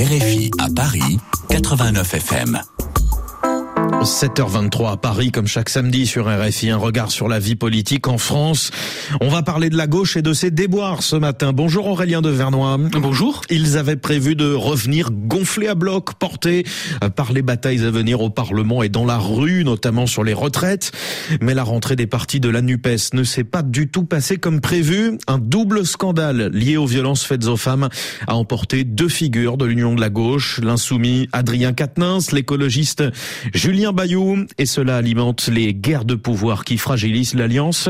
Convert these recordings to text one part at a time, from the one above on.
RFI à Paris, 89 FM. 7h23 à Paris, comme chaque samedi sur RFI, un regard sur la vie politique en France. On va parler de la gauche et de ses déboires ce matin. Bonjour Aurélien de Vernois. Bonjour. Ils avaient prévu de revenir gonflés à bloc, portés par les batailles à venir au Parlement et dans la rue, notamment sur les retraites. Mais la rentrée des partis de la NUPES ne s'est pas du tout passée comme prévu. Un double scandale lié aux violences faites aux femmes a emporté deux figures de l'Union de la gauche, l'insoumis Adrien Quatennens, l'écologiste Julien Bayou, et cela alimente les guerres de pouvoir qui fragilisent l'alliance.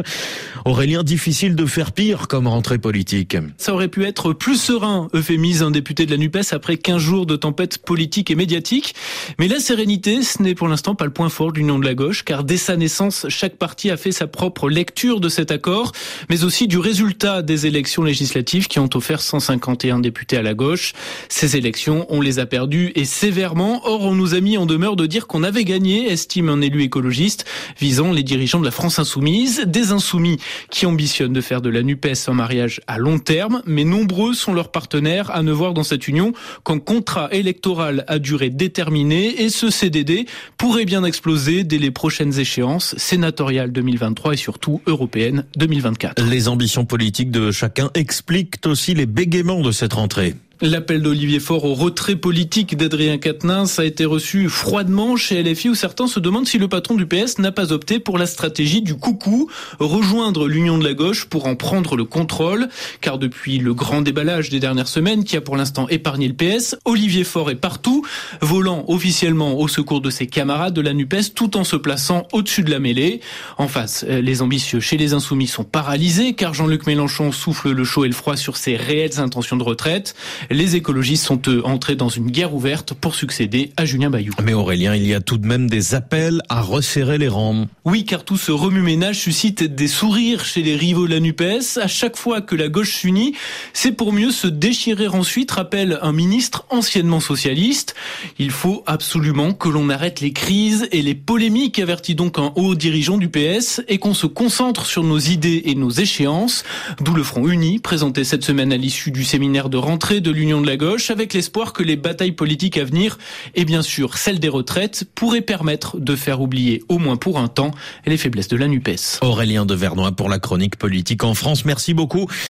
Aurélien, difficile de faire pire comme rentrée politique. Ça aurait pu être plus serein, euphémise un député de la NUPES après 15 jours de tempête politique et médiatique. Mais la sérénité, ce n'est pour l'instant pas le point fort de l'Union de la gauche, car dès sa naissance, chaque parti a fait sa propre lecture de cet accord, mais aussi du résultat des élections législatives qui ont offert 151 députés à la gauche. Ces élections, on les a perdues et sévèrement. Or, on nous a mis en demeure de dire qu'on avait gagné estime un élu écologiste visant les dirigeants de la France insoumise, des insoumis qui ambitionnent de faire de la NUPES un mariage à long terme, mais nombreux sont leurs partenaires à ne voir dans cette union qu'un contrat électoral à durée déterminée et ce CDD pourrait bien exploser dès les prochaines échéances sénatoriales 2023 et surtout européennes 2024. Les ambitions politiques de chacun expliquent aussi les bégaiements de cette rentrée. L'appel d'Olivier Faure au retrait politique d'Adrien Quatennens a été reçu froidement chez LFI où certains se demandent si le patron du PS n'a pas opté pour la stratégie du coucou, rejoindre l'union de la gauche pour en prendre le contrôle. Car depuis le grand déballage des dernières semaines qui a pour l'instant épargné le PS, Olivier Faure est partout, volant officiellement au secours de ses camarades de la NUPES tout en se plaçant au-dessus de la mêlée. En face, les ambitieux chez les insoumis sont paralysés car Jean-Luc Mélenchon souffle le chaud et le froid sur ses réelles intentions de retraite. Les écologistes sont eux entrés dans une guerre ouverte pour succéder à Julien Bayou. Mais Aurélien, il y a tout de même des appels à resserrer les rangs. Oui, car tout ce remue-ménage suscite des sourires chez les rivaux de la NUPES. À chaque fois que la gauche s'unit, c'est pour mieux se déchirer ensuite, rappelle un ministre anciennement socialiste. Il faut absolument que l'on arrête les crises et les polémiques, avertit donc un haut dirigeant du PS, et qu'on se concentre sur nos idées et nos échéances. D'où le Front Uni, présenté cette semaine à l'issue du séminaire de rentrée de l'Union de la gauche, avec l'espoir que les batailles politiques à venir, et bien sûr celle des retraites, pourraient permettre de faire oublier, au moins pour un temps, les faiblesses de la NUPES. Aurélien de Vernois pour la chronique politique en France. Merci beaucoup.